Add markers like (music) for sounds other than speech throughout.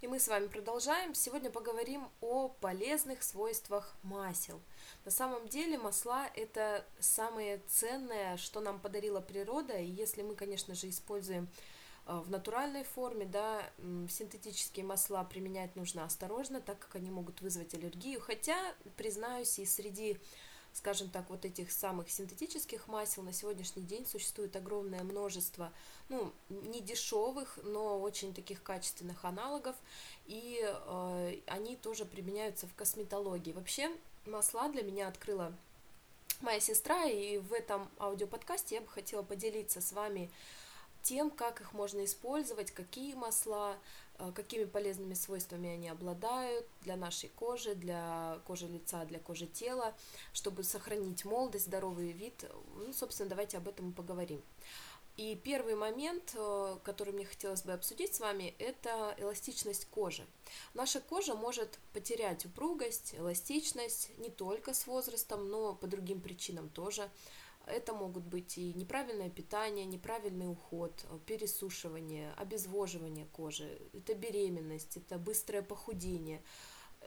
И мы с вами продолжаем. Сегодня поговорим о полезных свойствах масел. На самом деле масла это самое ценное, что нам подарила природа. И если мы, конечно же, используем э, в натуральной форме, да, синтетические масла применять нужно осторожно, так как они могут вызвать аллергию. Хотя, признаюсь, и среди скажем так, вот этих самых синтетических масел на сегодняшний день существует огромное множество, ну, не дешевых, но очень таких качественных аналогов, и э, они тоже применяются в косметологии. Вообще, масла для меня открыла моя сестра, и в этом аудиоподкасте я бы хотела поделиться с вами тем, как их можно использовать, какие масла, э, какими полезными свойствами они обладают для нашей кожи, для кожи лица, для кожи тела, чтобы сохранить молодость, здоровый вид. Ну, собственно, давайте об этом и поговорим. И первый момент, э, который мне хотелось бы обсудить с вами, это эластичность кожи. Наша кожа может потерять упругость, эластичность не только с возрастом, но по другим причинам тоже. Это могут быть и неправильное питание, неправильный уход, пересушивание, обезвоживание кожи, это беременность, это быстрое похудение,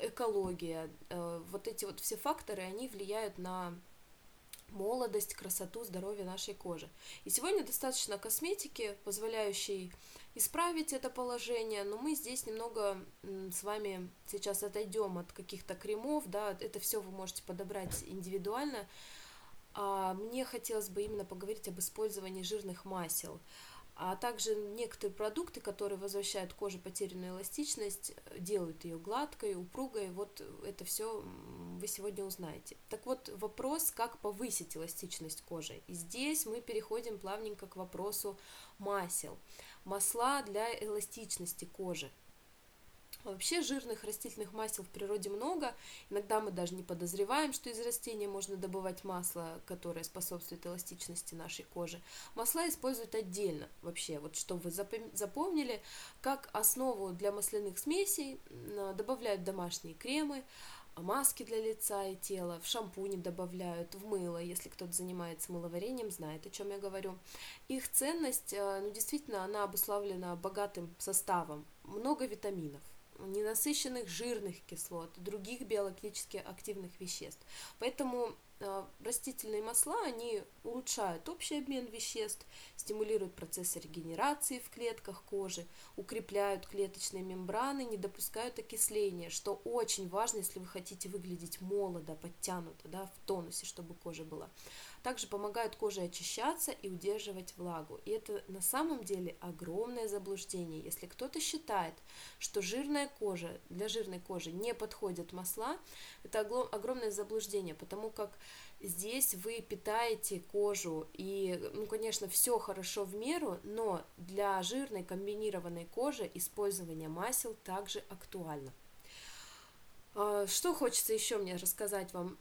экология. Э, вот эти вот все факторы, они влияют на молодость, красоту, здоровье нашей кожи. И сегодня достаточно косметики, позволяющей исправить это положение, но мы здесь немного с вами сейчас отойдем от каких-то кремов, да, это все вы можете подобрать индивидуально, мне хотелось бы именно поговорить об использовании жирных масел, а также некоторые продукты, которые возвращают коже потерянную эластичность, делают ее гладкой, упругой. Вот это все вы сегодня узнаете. Так вот, вопрос, как повысить эластичность кожи. И здесь мы переходим плавненько к вопросу масел. Масла для эластичности кожи. Вообще жирных растительных масел в природе много. Иногда мы даже не подозреваем, что из растения можно добывать масло, которое способствует эластичности нашей кожи. Масла используют отдельно вообще. Вот что вы запомнили, как основу для масляных смесей добавляют домашние кремы, маски для лица и тела, в шампуне добавляют, в мыло, если кто-то занимается мыловарением, знает, о чем я говорю. Их ценность, э, ну, действительно, она обуславлена богатым составом, много витаминов, ненасыщенных жирных кислот, других биологически активных веществ. Поэтому э, растительные масла, они улучшают общий обмен веществ, стимулируют процессы регенерации в клетках кожи, укрепляют клеточные мембраны, не допускают окисления, что очень важно, если вы хотите выглядеть молодо, подтянуто, да, в тонусе, чтобы кожа была. Также помогают коже очищаться и удерживать влагу. И это на самом деле огромное заблуждение. Если кто-то считает, что жирная кожа, для жирной кожи не подходят масла, это огромное заблуждение, потому как здесь вы питаете кожу, и, ну, конечно, все хорошо в меру, но для жирной комбинированной кожи использование масел также актуально. А, что хочется еще мне рассказать вам?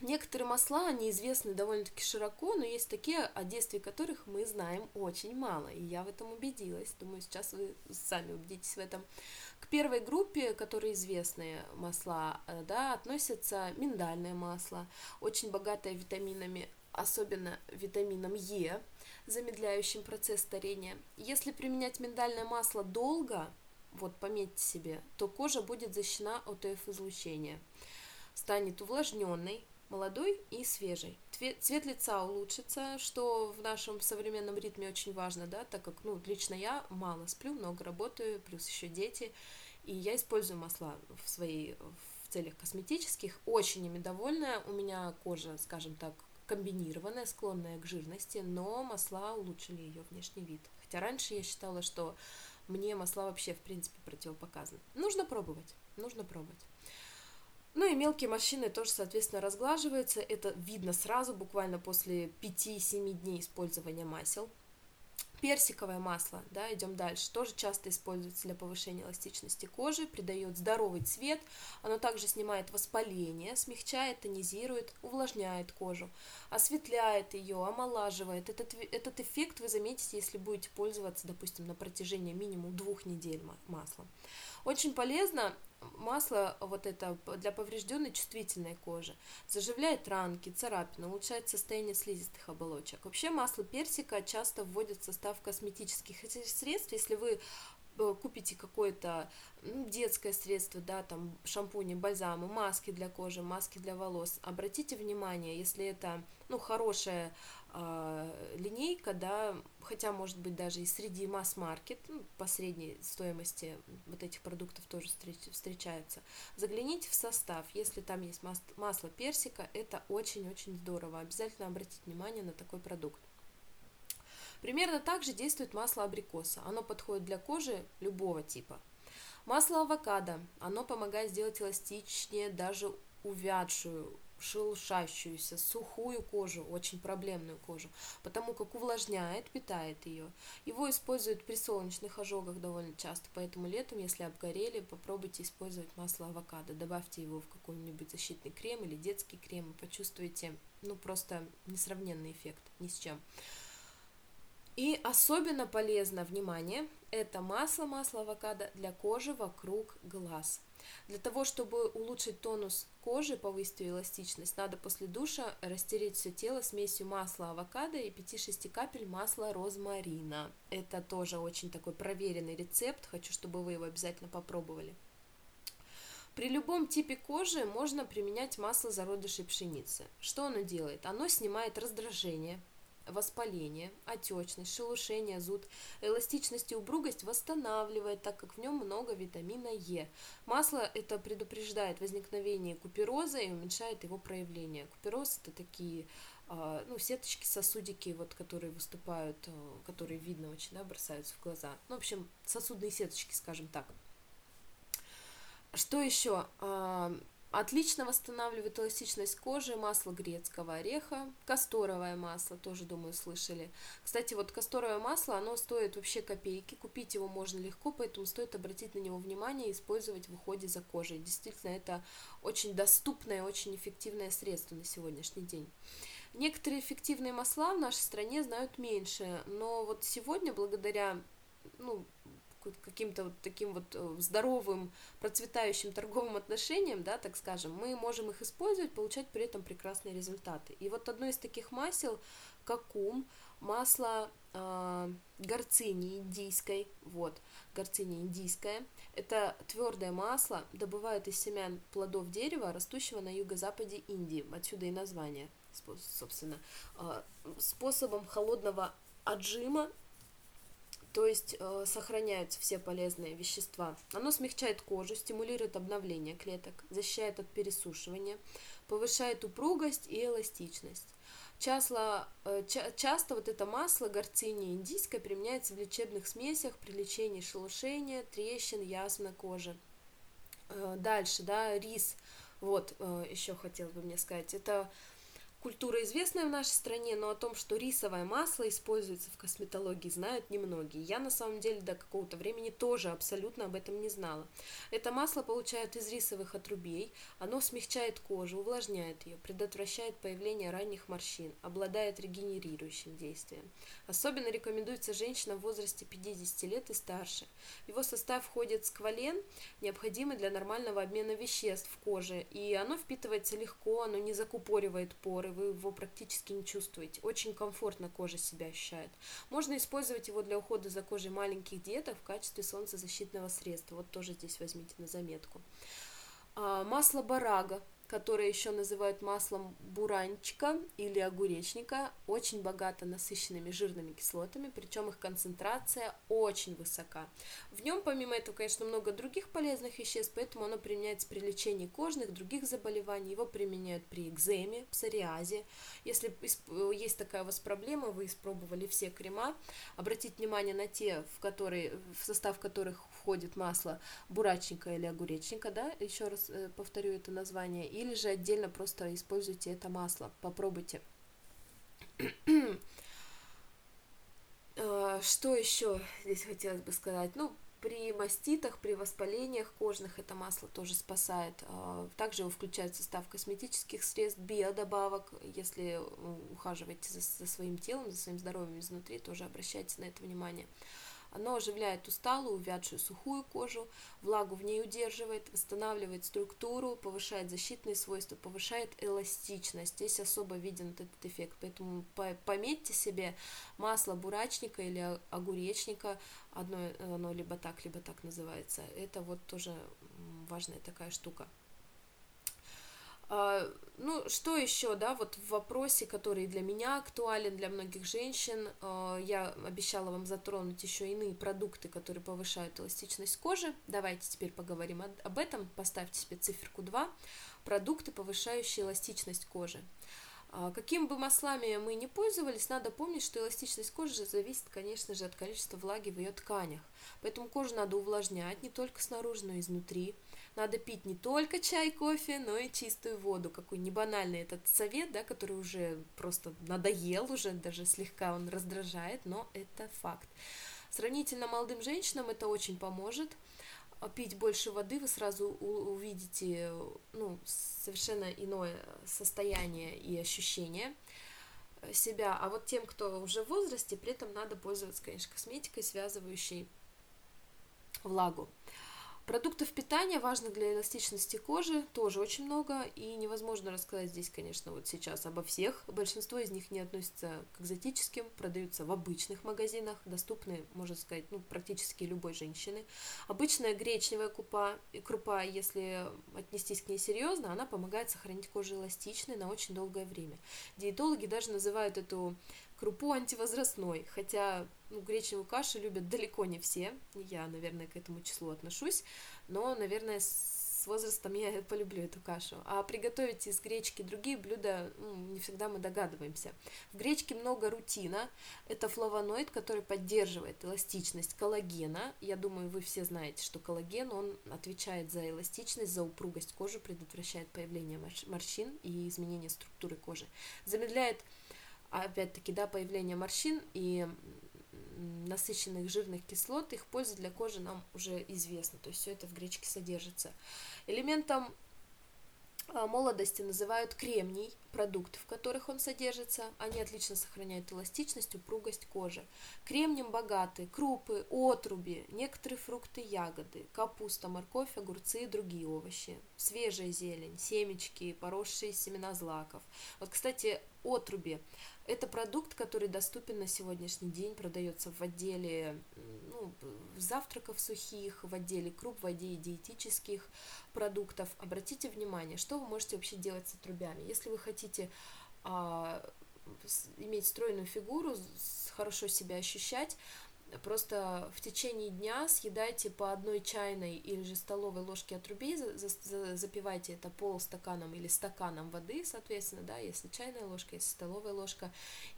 Некоторые масла, они известны довольно-таки широко, но есть такие, о действии которых мы знаем очень мало, и я в этом убедилась. Думаю, сейчас вы сами убедитесь в этом. К первой группе, которые известные масла, э, да, относятся миндальное масло, очень богатое витаминами, особенно витамином Е, замедляющим процесс старения. Если применять миндальное масло долго, вот пометьте себе, то кожа будет защищена от УФ-излучения, станет увлажненной, молодой и свежий. Цвет лица улучшится, что в нашем современном ритме очень важно, да, так как, ну, лично я мало сплю, много работаю, плюс еще дети, и я использую масла в своей в целях косметических, очень ими довольна, у меня кожа, скажем так, комбинированная, склонная к жирности, но масла улучшили ее внешний вид. Хотя раньше я считала, что мне масла вообще, в принципе, противопоказаны. Нужно пробовать, нужно пробовать. Ну и мелкие морщины тоже, соответственно, разглаживаются. Это видно сразу, буквально после 5-7 дней использования масел. Персиковое масло, да, идем дальше, тоже часто используется для повышения эластичности кожи, придает здоровый цвет, оно также снимает воспаление, смягчает, тонизирует, увлажняет кожу, осветляет ее, омолаживает. Этот, этот эффект вы заметите, если будете пользоваться, допустим, на протяжении минимум двух недель маслом. Очень полезно масло вот это для поврежденной чувствительной кожи, заживляет ранки, царапины, улучшает состояние слизистых оболочек. Вообще масло персика часто вводят в состав косметических средств, если вы э, купите какое-то ну, детское средство, да, там шампуни, бальзамы, маски для кожи, маски для волос, обратите внимание, если это, ну, хорошая э, линейка, да, хотя, может быть, даже и среди масс-маркет, ну, по средней стоимости вот этих продуктов тоже встреч, встречаются, загляните в состав, если там есть мас- масло персика, это очень-очень здорово, обязательно обратите внимание на такой продукт. Примерно так же действует масло абрикоса. Оно подходит для кожи любого типа. Масло авокадо. Оно помогает сделать эластичнее даже увядшую, шелушащуюся, сухую кожу, очень проблемную кожу, потому как увлажняет, питает ее. Его используют при солнечных ожогах довольно часто, поэтому летом, если обгорели, попробуйте использовать масло авокадо, добавьте его в какой-нибудь защитный крем или детский крем и почувствуете, ну, просто несравненный эффект, ни с чем. И особенно полезно, внимание, это масло, масло авокадо для кожи вокруг глаз. Для того, чтобы улучшить тонус кожи, повысить ее эластичность, надо после душа растереть все тело смесью масла авокадо и 5-6 капель масла розмарина. Это тоже очень такой проверенный рецепт, хочу, чтобы вы его обязательно попробовали. При любом типе кожи можно применять масло зародышей пшеницы. Что оно делает? Оно снимает раздражение, воспаление, отечность, шелушение, зуд, эластичность и упругость восстанавливает, так как в нем много витамина Е. Масло это предупреждает возникновение купероза и уменьшает его проявление. Купероз это такие а, ну, сеточки, сосудики, вот, которые выступают, а, которые видно очень, да, бросаются в глаза. Ну, в общем, сосудные сеточки, скажем так. Что еще? Отлично восстанавливает эластичность кожи масло грецкого ореха, касторовое масло, тоже, думаю, слышали. Кстати, вот касторовое масло, оно стоит вообще копейки, купить его можно легко, поэтому стоит обратить на него внимание и использовать в уходе за кожей. Действительно, это очень доступное, очень эффективное средство на сегодняшний день. Некоторые эффективные масла в нашей стране знают меньше, но вот сегодня, благодаря ну, каким-то вот таким вот э, здоровым, процветающим торговым отношениям, да, так скажем, мы можем их использовать, получать при этом прекрасные результаты. И вот одно из таких масел, какум, масло э, горцини индийской, вот, горцини индийская, это твердое масло, добывают из семян плодов дерева, растущего на юго-западе Индии, отсюда и название, собственно, э, способом холодного отжима то есть э, сохраняются все полезные вещества. Оно смягчает кожу, стимулирует обновление клеток, защищает от пересушивания, повышает упругость и эластичность. Часто, э, ча- часто вот это масло горцини индийское применяется в лечебных смесях при лечении шелушения, трещин, язв на коже. Э, дальше, да, рис. Вот, э, еще хотел бы мне сказать, это Культура известная в нашей стране, но о том, что рисовое масло используется в косметологии, знают немногие. Я на самом деле до какого-то времени тоже абсолютно об этом не знала. Это масло получают из рисовых отрубей, оно смягчает кожу, увлажняет ее, предотвращает появление ранних морщин, обладает регенерирующим действием. Особенно рекомендуется женщинам в возрасте 50 лет и старше. В его состав входит сквален, необходимый для нормального обмена веществ в коже, и оно впитывается легко, оно не закупоривает поры, который вы его практически не чувствуете. Очень комфортно кожа себя ощущает. Можно использовать его для ухода за кожей маленьких деток в качестве солнцезащитного средства. Вот тоже здесь возьмите на заметку. А, масло барага которое еще называют маслом буранчика или огуречника, очень богато насыщенными жирными кислотами, причем их концентрация очень высока. В нем, помимо этого, конечно, много других полезных веществ, поэтому оно применяется при лечении кожных, других заболеваний, его применяют при экземе, псориазе. Если есть такая у вас проблема, вы испробовали все крема, обратите внимание на те, в, которые, в состав которых входит масло бурачника или огуречника, да, еще раз э, повторю это название, или же отдельно просто используйте это масло, попробуйте. Э, (clears throat) что еще здесь хотелось бы сказать? Ну, при маститах, при воспалениях кожных это масло тоже спасает. Э, также его включают в состав косметических средств, биодобавок. Если ухаживаете за, за своим телом, за своим здоровьем изнутри, тоже обращайте на это внимание. Оно оживляет усталую, увядшую, сухую кожу, влагу в ней удерживает, восстанавливает структуру, повышает защитные свойства, повышает эластичность. Здесь особо виден этот эффект. Поэтому пометьте себе масло бурачника или огуречника, одно, оно либо так, либо так называется. Это вот тоже важная такая штука. А, ну, что еще, да, вот в вопросе, который для меня актуален, для многих женщин, а, я обещала вам затронуть еще иные продукты, которые повышают эластичность кожи. Давайте теперь поговорим об этом. Поставьте себе циферку 2. Продукты, повышающие эластичность кожи. А, каким бы маслами мы ни пользовались, надо помнить, что эластичность кожи зависит, конечно же, от количества влаги в ее тканях. Поэтому кожу надо увлажнять не только снаружи, но и изнутри. Надо пить не только чай, кофе, но и чистую воду. Какой небанальный этот совет, да, который уже просто надоел, уже даже слегка он раздражает, но это факт. Сравнительно молодым женщинам это очень поможет – пить больше воды, вы сразу увидите ну, совершенно иное состояние и ощущение себя. А вот тем, кто уже в возрасте, при этом надо пользоваться, конечно, косметикой, связывающей влагу. Продуктов питания, важных для эластичности кожи, тоже очень много, и невозможно рассказать здесь, конечно, вот сейчас обо всех. Большинство из них не относятся к экзотическим, продаются в обычных магазинах, доступны, можно сказать, ну, практически любой женщины. Обычная гречневая крупа, крупа, если отнестись к ней серьезно, она помогает сохранить кожу эластичной на очень долгое время. Диетологи даже называют эту крупу антивозрастной, хотя ну, гречневую кашу любят далеко не все, я, наверное, к этому числу отношусь, но, наверное, с возрастом я (laughs) полюблю эту кашу. А приготовить из гречки другие блюда ну, не всегда мы догадываемся. В гречке много рутина, это флавоноид, который поддерживает эластичность коллагена. Я думаю, вы все знаете, что коллаген, он отвечает за эластичность, за упругость кожи, предотвращает появление морщин и изменение структуры кожи, замедляет опять-таки, да, появление морщин и насыщенных жирных кислот, их польза для кожи нам уже известна, то есть все это в гречке содержится. Элементом а, молодости называют кремний, продукты, в которых он содержится. Они отлично сохраняют эластичность, упругость кожи. Кремнием богаты крупы, отруби, некоторые фрукты, ягоды, капуста, морковь, огурцы и другие овощи, свежая зелень, семечки, поросшие семена злаков. Вот, кстати, отруби это продукт, который доступен на сегодняшний день, продается в отделе ну, завтраков сухих, в отделе круп, в отделе диетических продуктов. Обратите внимание, что вы можете вообще делать с отрубями. Если вы хотите а, иметь стройную фигуру, хорошо себя ощущать, Просто в течение дня съедайте по одной чайной или же столовой ложке отрубей, запивайте это полстаканом или стаканом воды, соответственно, да, если чайная ложка, если столовая ложка.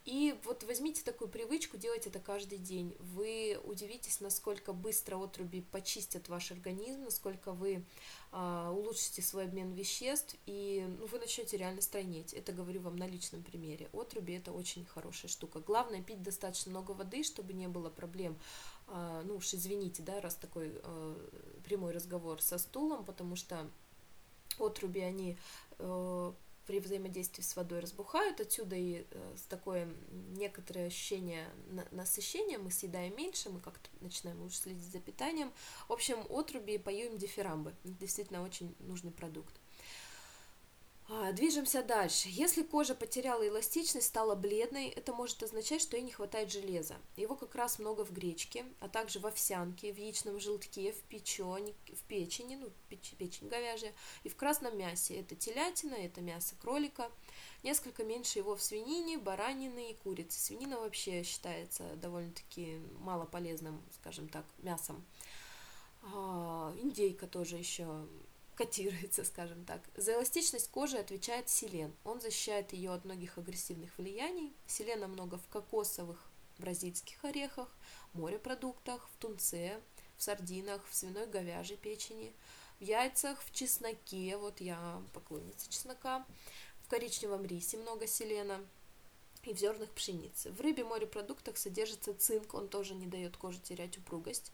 И вот возьмите такую привычку, делайте это каждый день. Вы удивитесь, насколько быстро отруби почистят ваш организм, насколько вы улучшите свой обмен веществ, и ну, вы начнете реально стройнеть. Это говорю вам на личном примере. Отруби это очень хорошая штука. Главное пить достаточно много воды, чтобы не было проблем. А, ну уж извините, да, раз такой а, прямой разговор со стулом, потому что отруби, они э, при взаимодействии с водой разбухают, отсюда и э, такое некоторое ощущение насыщения, мы съедаем меньше, мы как-то начинаем лучше следить за питанием. В общем, отруби поем дифирамбы, действительно очень нужный продукт. А, движемся дальше. Если кожа потеряла эластичность, стала бледной, это может означать, что ей не хватает железа. Его как раз много в гречке, а также в овсянке, в яичном желтке, в печени, в печени, ну, печ, печень говяжья, и в красном мясе. Это телятина, это мясо кролика. Несколько меньше его в свинине, баранины и курице. Свинина вообще считается довольно-таки малополезным, скажем так, мясом. А, индейка тоже еще котируется, скажем так. За эластичность кожи отвечает селен. Он защищает ее от многих агрессивных влияний. Селена много в кокосовых бразильских орехах, морепродуктах, в тунце, в сардинах, в свиной говяжьей печени, в яйцах, в чесноке, вот я поклонница чеснока, в коричневом рисе много селена, и в зернах пшеницы. В рыбе морепродуктах содержится цинк, он тоже не дает коже терять упругость.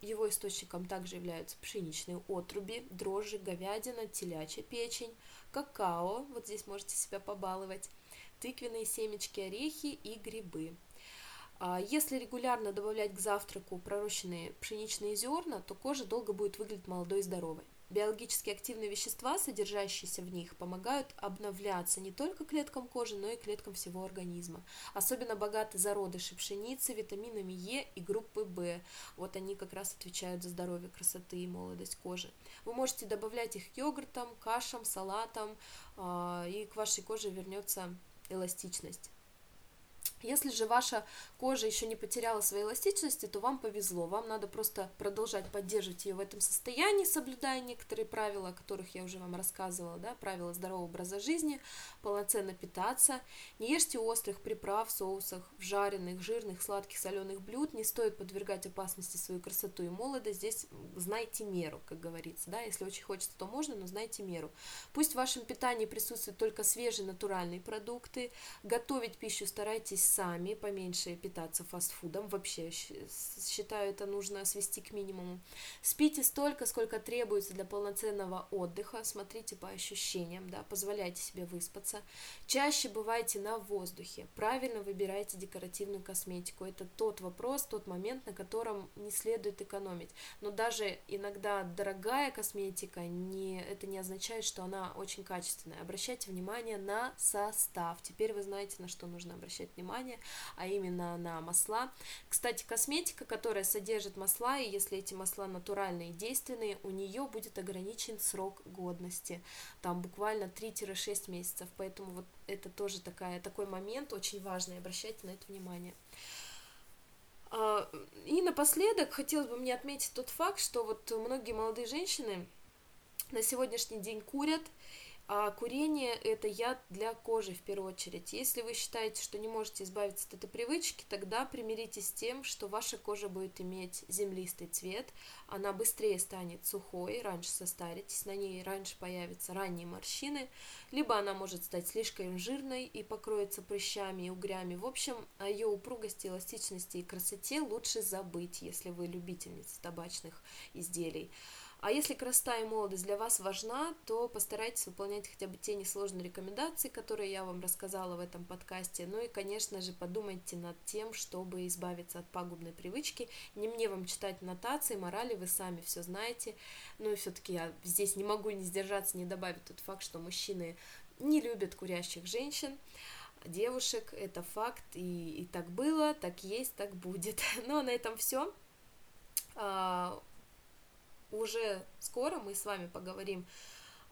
Его источником также являются пшеничные отруби, дрожжи, говядина, телячья печень, какао, вот здесь можете себя побаловать, тыквенные семечки, орехи и грибы. А если регулярно добавлять к завтраку пророщенные пшеничные зерна, то кожа долго будет выглядеть молодой и здоровой. Биологически активные вещества, содержащиеся в них, помогают обновляться не только клеткам кожи, но и клеткам всего организма. Особенно богаты зародыши пшеницы витаминами Е и группы В. Вот они как раз отвечают за здоровье, красоты и молодость кожи. Вы можете добавлять их к йогуртам, кашам, салатам, а, и к вашей коже вернется эластичность. Если же ваша кожа еще не потеряла своей эластичности, то вам повезло. Вам надо просто продолжать поддерживать ее в этом состоянии, соблюдая некоторые правила, о которых я уже вам рассказывала, да, правила здорового образа жизни, полноценно питаться, не ешьте острых приправ в соусах, в жареных, жирных, сладких, соленых блюд, не стоит подвергать опасности свою красоту и молодость, здесь знайте меру, как говорится, да, если очень хочется, то можно, но знайте меру. Пусть в вашем питании присутствуют только свежие натуральные продукты, готовить пищу старайтесь сами, поменьше питаться фастфудом, вообще считаю, это нужно свести к минимуму. Спите столько, сколько требуется для полноценного отдыха, смотрите по ощущениям, да, позволяйте себе выспаться. Чаще бывайте на воздухе, правильно выбирайте декоративную косметику, это тот вопрос, тот момент, на котором не следует экономить. Но даже иногда дорогая косметика, не, это не означает, что она очень качественная. Обращайте внимание на состав. Теперь вы знаете, на что нужно обращать внимание внимание, а именно на масла. Кстати, косметика, которая содержит масла, и если эти масла натуральные и действенные, у нее будет ограничен срок годности, там буквально 3-6 месяцев, поэтому вот это тоже такая, такой момент очень важный, обращайте на это внимание. А, и напоследок хотелось бы мне отметить тот факт, что вот многие молодые женщины на сегодняшний день курят, а курение – это яд для кожи в первую очередь. Если вы считаете, что не можете избавиться от этой привычки, тогда примиритесь с тем, что ваша кожа будет иметь землистый цвет, она быстрее станет сухой, раньше состаритесь, на ней раньше появятся ранние морщины, либо она может стать слишком жирной и покроется прыщами и угрями. В общем, о ее упругости, эластичности и красоте лучше забыть, если вы любительница табачных изделий. А если красота и молодость для вас важна, то постарайтесь выполнять хотя бы те несложные рекомендации, которые я вам рассказала в этом подкасте. Ну и, конечно же, подумайте над тем, чтобы избавиться от пагубной привычки. Не мне вам читать нотации, морали, вы сами все знаете. Ну и все-таки я здесь не могу не сдержаться, не добавить тот факт, что мужчины не любят курящих женщин девушек, это факт, и, и так было, так есть, так будет. (laughs) Ну а на этом все. Уже скоро мы с вами поговорим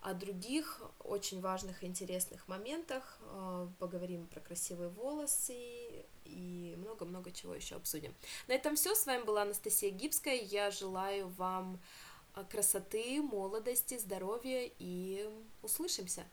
о других очень важных и интересных моментах, э, поговорим про красивые волосы и много-много чего еще обсудим. На этом все. С вами была Анастасия Гибская. Я желаю вам э, красоты, молодости, здоровья и услышимся.